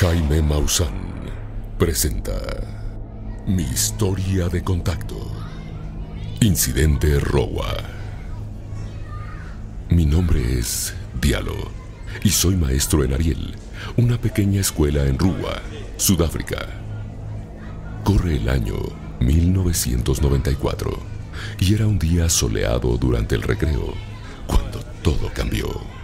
Jaime Maussan presenta Mi historia de contacto. Incidente Rowa. Mi nombre es Diallo y soy maestro en Ariel, una pequeña escuela en Ruwa, Sudáfrica. Corre el año 1994 y era un día soleado durante el recreo cuando todo cambió.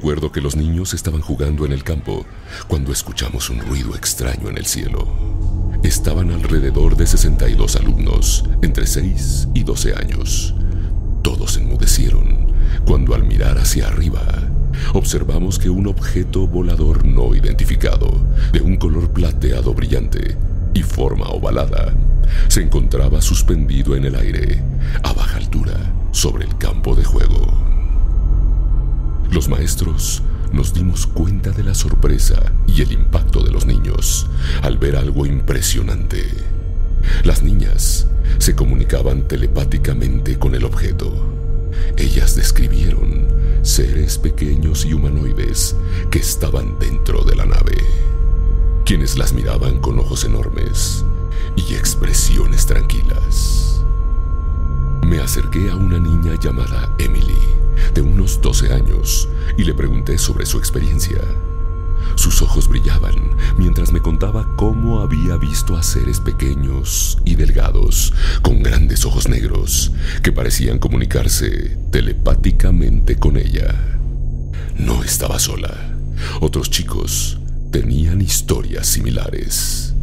Recuerdo que los niños estaban jugando en el campo cuando escuchamos un ruido extraño en el cielo. Estaban alrededor de 62 alumnos, entre 6 y 12 años. Todos enmudecieron cuando al mirar hacia arriba observamos que un objeto volador no identificado, de un color plateado brillante y forma ovalada, se encontraba suspendido en el aire, a baja altura, sobre el campo de juego. Los maestros nos dimos cuenta de la sorpresa y el impacto de los niños al ver algo impresionante. Las niñas se comunicaban telepáticamente con el objeto. Ellas describieron seres pequeños y humanoides que estaban dentro de la nave, quienes las miraban con ojos enormes y expresiones tranquilas. Me acerqué a una niña llamada Emily de unos 12 años y le pregunté sobre su experiencia. Sus ojos brillaban mientras me contaba cómo había visto a seres pequeños y delgados, con grandes ojos negros, que parecían comunicarse telepáticamente con ella. No estaba sola. Otros chicos tenían historias similares.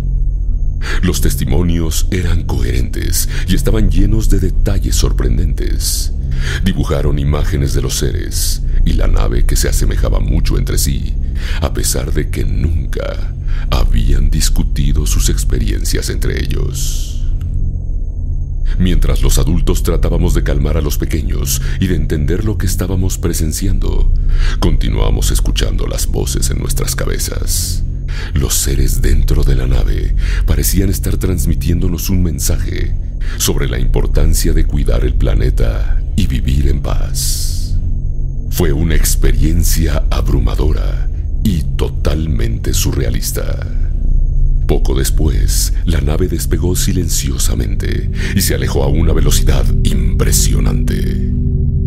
Los testimonios eran coherentes y estaban llenos de detalles sorprendentes. Dibujaron imágenes de los seres y la nave que se asemejaba mucho entre sí, a pesar de que nunca habían discutido sus experiencias entre ellos. Mientras los adultos tratábamos de calmar a los pequeños y de entender lo que estábamos presenciando, continuamos escuchando las voces en nuestras cabezas. Los seres dentro de la nave parecían estar transmitiéndonos un mensaje sobre la importancia de cuidar el planeta y vivir en paz. Fue una experiencia abrumadora y totalmente surrealista. Poco después, la nave despegó silenciosamente y se alejó a una velocidad impresionante.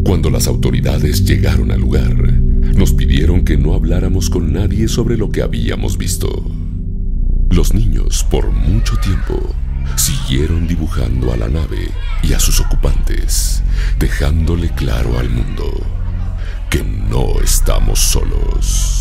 Cuando las autoridades llegaron al lugar, nos pidieron que no habláramos con nadie sobre lo que habíamos visto. Los niños, por mucho tiempo, siguieron dibujando a la nave y a sus ocupantes, dejándole claro al mundo que no estamos solos.